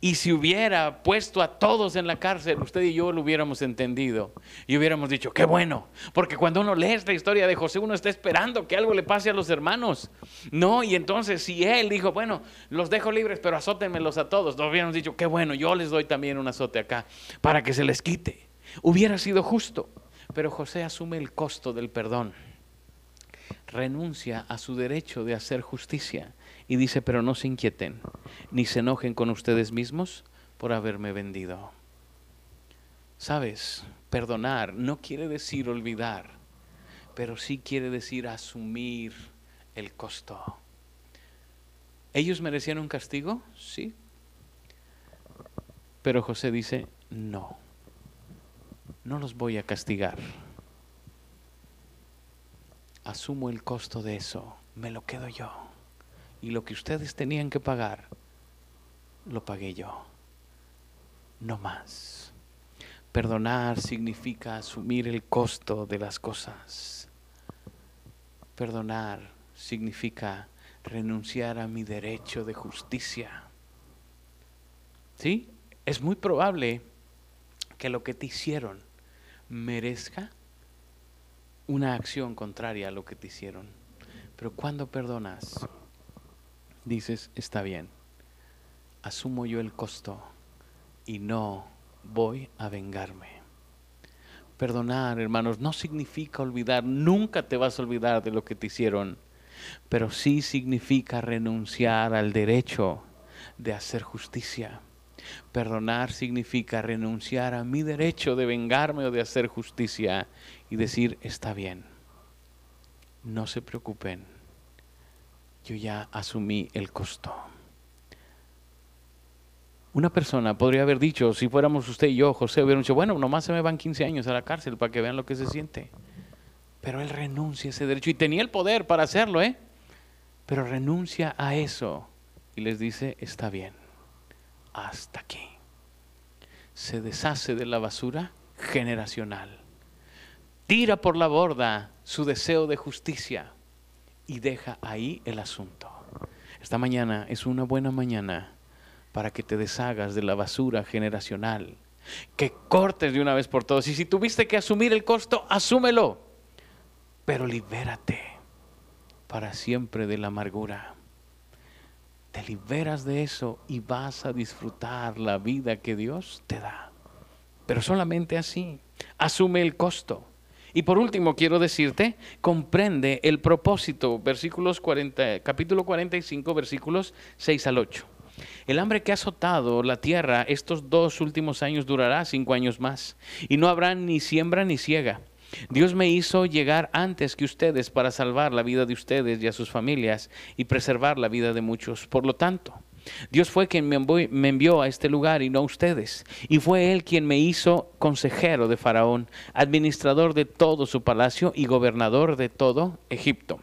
Y si hubiera puesto a todos en la cárcel, usted y yo lo hubiéramos entendido y hubiéramos dicho, qué bueno, porque cuando uno lee esta historia de José, uno está esperando que algo le pase a los hermanos. No, y entonces si él dijo, bueno, los dejo libres, pero azótenmelos a todos, nos hubiéramos dicho, qué bueno, yo les doy también un azote acá para que se les quite. Hubiera sido justo, pero José asume el costo del perdón renuncia a su derecho de hacer justicia y dice, pero no se inquieten, ni se enojen con ustedes mismos por haberme vendido. Sabes, perdonar no quiere decir olvidar, pero sí quiere decir asumir el costo. ¿Ellos merecían un castigo? Sí. Pero José dice, no, no los voy a castigar. Asumo el costo de eso, me lo quedo yo. Y lo que ustedes tenían que pagar, lo pagué yo. No más. Perdonar significa asumir el costo de las cosas. Perdonar significa renunciar a mi derecho de justicia. ¿Sí? Es muy probable que lo que te hicieron merezca una acción contraria a lo que te hicieron. Pero cuando perdonas, dices, está bien, asumo yo el costo y no voy a vengarme. Perdonar, hermanos, no significa olvidar, nunca te vas a olvidar de lo que te hicieron, pero sí significa renunciar al derecho de hacer justicia. Perdonar significa renunciar a mi derecho de vengarme o de hacer justicia y decir, está bien, no se preocupen, yo ya asumí el costo. Una persona podría haber dicho, si fuéramos usted y yo, José, hubiera dicho, bueno, nomás se me van 15 años a la cárcel para que vean lo que se siente. Pero él renuncia a ese derecho y tenía el poder para hacerlo, ¿eh? Pero renuncia a eso y les dice, está bien, hasta aquí. Se deshace de la basura generacional. Tira por la borda su deseo de justicia y deja ahí el asunto. Esta mañana es una buena mañana para que te deshagas de la basura generacional, que cortes de una vez por todas. Y si tuviste que asumir el costo, asúmelo, pero libérate para siempre de la amargura. Te liberas de eso y vas a disfrutar la vida que Dios te da. Pero solamente así. Asume el costo. Y por último, quiero decirte, comprende el propósito, versículos 40, capítulo 45, versículos 6 al 8. El hambre que ha azotado la tierra estos dos últimos años durará cinco años más, y no habrá ni siembra ni ciega. Dios me hizo llegar antes que ustedes para salvar la vida de ustedes y a sus familias y preservar la vida de muchos. Por lo tanto, Dios fue quien me envió, a este lugar y no ustedes. Y fue Él quien me hizo consejero de Faraón, administrador de todo su palacio y gobernador de todo Egipto.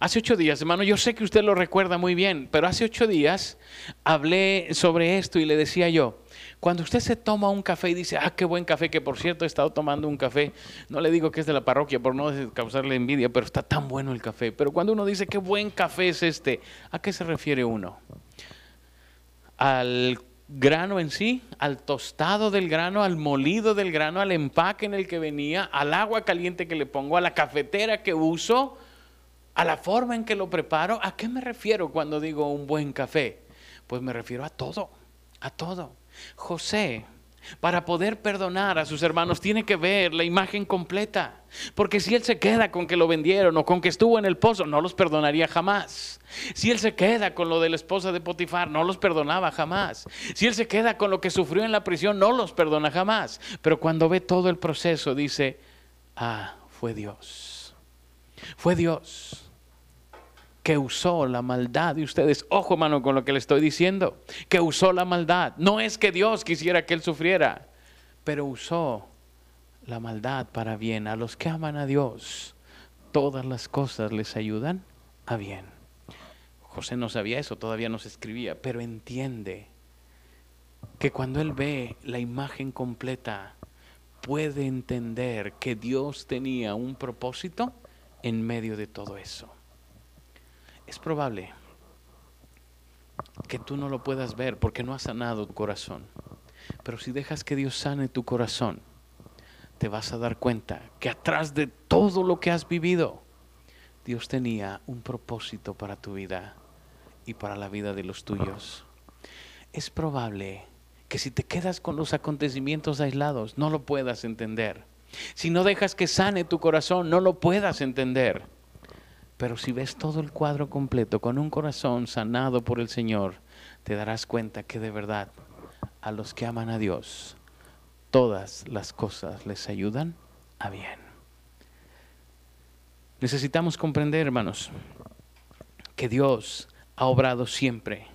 Hace ocho días, hermano, yo sé que usted lo recuerda muy bien, pero hace ocho días hablé sobre esto y le decía yo, cuando usted se toma un café y dice, ah, qué buen café, que por cierto he estado tomando un café, no le digo que es de la parroquia por no causarle envidia, pero está tan bueno el café. Pero cuando uno dice, qué buen café es este, ¿a qué se refiere uno? Al grano en sí, al tostado del grano, al molido del grano, al empaque en el que venía, al agua caliente que le pongo, a la cafetera que uso a la forma en que lo preparo. ¿A qué me refiero cuando digo un buen café? Pues me refiero a todo, a todo. José, para poder perdonar a sus hermanos, tiene que ver la imagen completa. Porque si él se queda con que lo vendieron o con que estuvo en el pozo, no los perdonaría jamás. Si él se queda con lo de la esposa de Potifar, no los perdonaba jamás. Si él se queda con lo que sufrió en la prisión, no los perdona jamás. Pero cuando ve todo el proceso, dice, ah, fue Dios. Fue Dios que usó la maldad de ustedes. Ojo, hermano, con lo que le estoy diciendo. Que usó la maldad. No es que Dios quisiera que él sufriera, pero usó la maldad para bien. A los que aman a Dios, todas las cosas les ayudan a bien. José no sabía eso, todavía no se escribía, pero entiende que cuando él ve la imagen completa, puede entender que Dios tenía un propósito en medio de todo eso. Es probable que tú no lo puedas ver porque no has sanado tu corazón. Pero si dejas que Dios sane tu corazón, te vas a dar cuenta que atrás de todo lo que has vivido, Dios tenía un propósito para tu vida y para la vida de los tuyos. Es probable que si te quedas con los acontecimientos aislados, no lo puedas entender. Si no dejas que sane tu corazón, no lo puedas entender. Pero si ves todo el cuadro completo con un corazón sanado por el Señor, te darás cuenta que de verdad a los que aman a Dios, todas las cosas les ayudan a bien. Necesitamos comprender, hermanos, que Dios ha obrado siempre.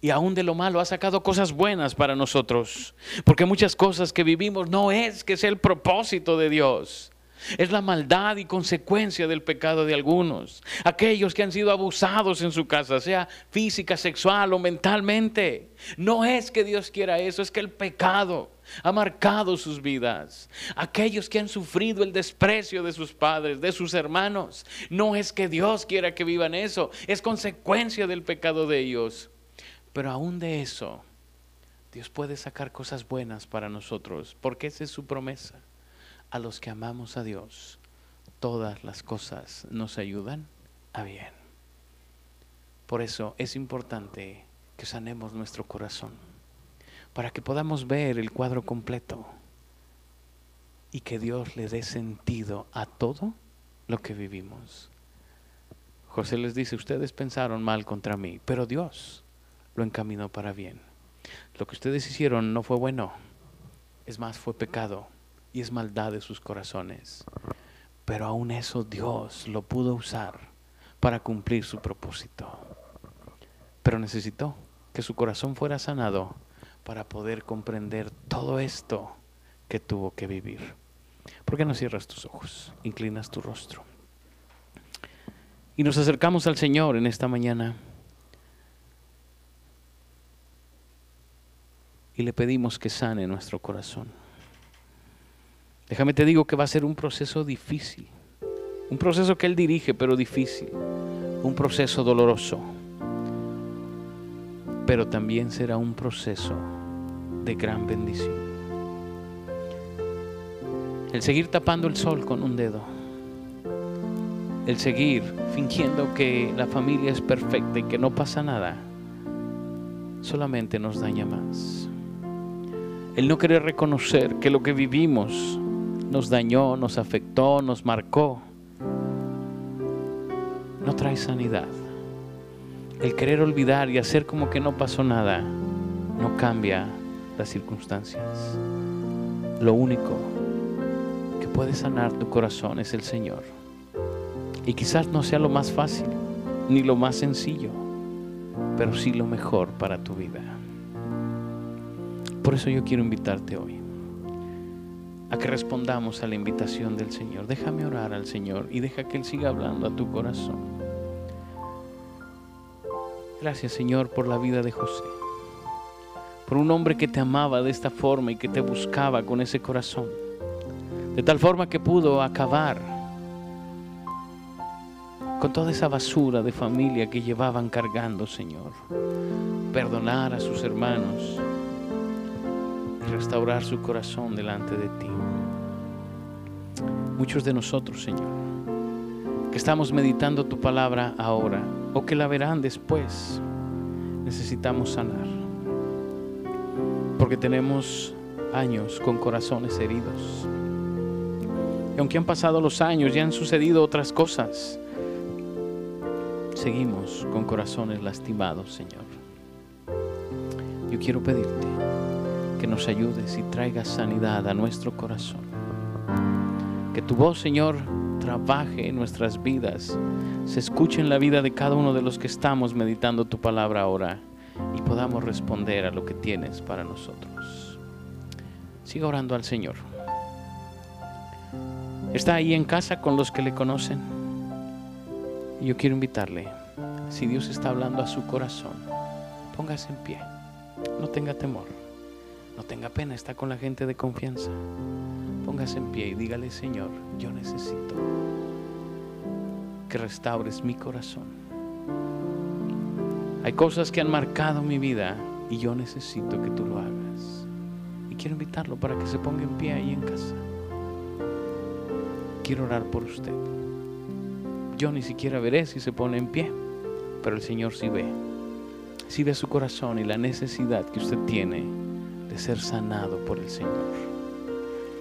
Y aún de lo malo ha sacado cosas buenas para nosotros. Porque muchas cosas que vivimos no es que sea el propósito de Dios. Es la maldad y consecuencia del pecado de algunos. Aquellos que han sido abusados en su casa, sea física, sexual o mentalmente. No es que Dios quiera eso, es que el pecado ha marcado sus vidas. Aquellos que han sufrido el desprecio de sus padres, de sus hermanos. No es que Dios quiera que vivan eso, es consecuencia del pecado de ellos. Pero aún de eso, Dios puede sacar cosas buenas para nosotros, porque esa es su promesa a los que amamos a Dios, todas las cosas nos ayudan a bien. Por eso es importante que sanemos nuestro corazón, para que podamos ver el cuadro completo y que Dios le dé sentido a todo lo que vivimos. José les dice, ustedes pensaron mal contra mí, pero Dios lo encaminó para bien. Lo que ustedes hicieron no fue bueno, es más, fue pecado y es maldad de sus corazones. Pero aún eso Dios lo pudo usar para cumplir su propósito. Pero necesitó que su corazón fuera sanado para poder comprender todo esto que tuvo que vivir. ¿Por qué no cierras tus ojos? Inclinas tu rostro. Y nos acercamos al Señor en esta mañana. Y le pedimos que sane nuestro corazón. Déjame te digo que va a ser un proceso difícil. Un proceso que Él dirige, pero difícil. Un proceso doloroso. Pero también será un proceso de gran bendición. El seguir tapando el sol con un dedo. El seguir fingiendo que la familia es perfecta y que no pasa nada. Solamente nos daña más. El no querer reconocer que lo que vivimos nos dañó, nos afectó, nos marcó, no trae sanidad. El querer olvidar y hacer como que no pasó nada no cambia las circunstancias. Lo único que puede sanar tu corazón es el Señor. Y quizás no sea lo más fácil ni lo más sencillo, pero sí lo mejor para tu vida. Por eso yo quiero invitarte hoy a que respondamos a la invitación del Señor. Déjame orar al Señor y deja que Él siga hablando a tu corazón. Gracias Señor por la vida de José, por un hombre que te amaba de esta forma y que te buscaba con ese corazón, de tal forma que pudo acabar con toda esa basura de familia que llevaban cargando, Señor. Perdonar a sus hermanos, restaurar su corazón delante de ti. Muchos de nosotros, Señor, que estamos meditando tu palabra ahora o que la verán después, necesitamos sanar. Porque tenemos años con corazones heridos. Y aunque han pasado los años y han sucedido otras cosas, seguimos con corazones lastimados, Señor. Yo quiero pedirte que nos ayudes y traigas sanidad a nuestro corazón. Que tu voz, Señor, trabaje en nuestras vidas, se escuche en la vida de cada uno de los que estamos meditando tu palabra ahora y podamos responder a lo que tienes para nosotros. Siga orando al Señor. Está ahí en casa con los que le conocen. Y yo quiero invitarle, si Dios está hablando a su corazón, póngase en pie, no tenga temor. No tenga pena, está con la gente de confianza. Póngase en pie y dígale, Señor, yo necesito que restaures mi corazón. Hay cosas que han marcado mi vida y yo necesito que tú lo hagas. Y quiero invitarlo para que se ponga en pie ahí en casa. Quiero orar por usted. Yo ni siquiera veré si se pone en pie, pero el Señor sí ve. Sí ve su corazón y la necesidad que usted tiene de ser sanado por el Señor.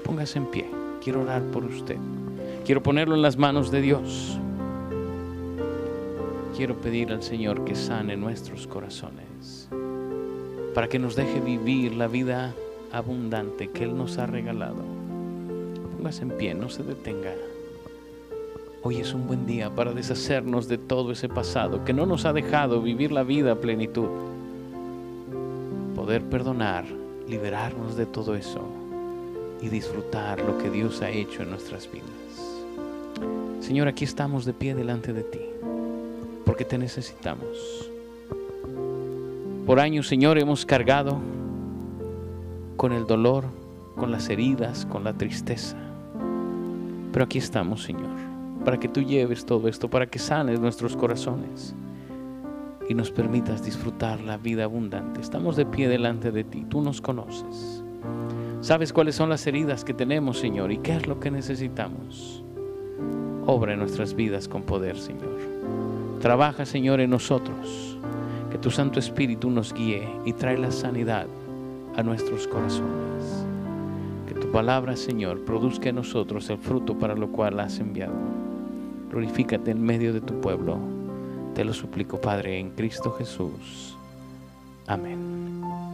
Póngase en pie. Quiero orar por usted. Quiero ponerlo en las manos de Dios. quiero pedir al Señor que sane nuestros corazones, para que nos deje vivir la vida abundante que Él nos ha regalado. Póngase en pie, no se detenga. Hoy es un buen día para deshacernos de todo ese pasado que no nos ha dejado vivir la vida a plenitud. Poder perdonar, liberarnos de todo eso y disfrutar lo que Dios ha hecho en nuestras vidas. Señor, aquí estamos de pie delante de ti, porque te necesitamos. Por años, Señor, hemos cargado con el dolor, con las heridas, con la tristeza. Pero aquí estamos, Señor, para que tú lleves todo esto, para que sanes nuestros corazones y nos permitas disfrutar la vida abundante. Estamos de pie delante de ti, tú nos conoces. Sabes cuáles son las heridas que tenemos, Señor, y qué es lo que necesitamos. Obra en nuestras vidas con poder, Señor. Trabaja, Señor, en nosotros. Que tu Santo Espíritu nos guíe y trae la sanidad a nuestros corazones. Que tu palabra, Señor, produzca en nosotros el fruto para lo cual has enviado. Glorifícate en medio de tu pueblo. Te lo suplico, Padre, en Cristo Jesús. Amén.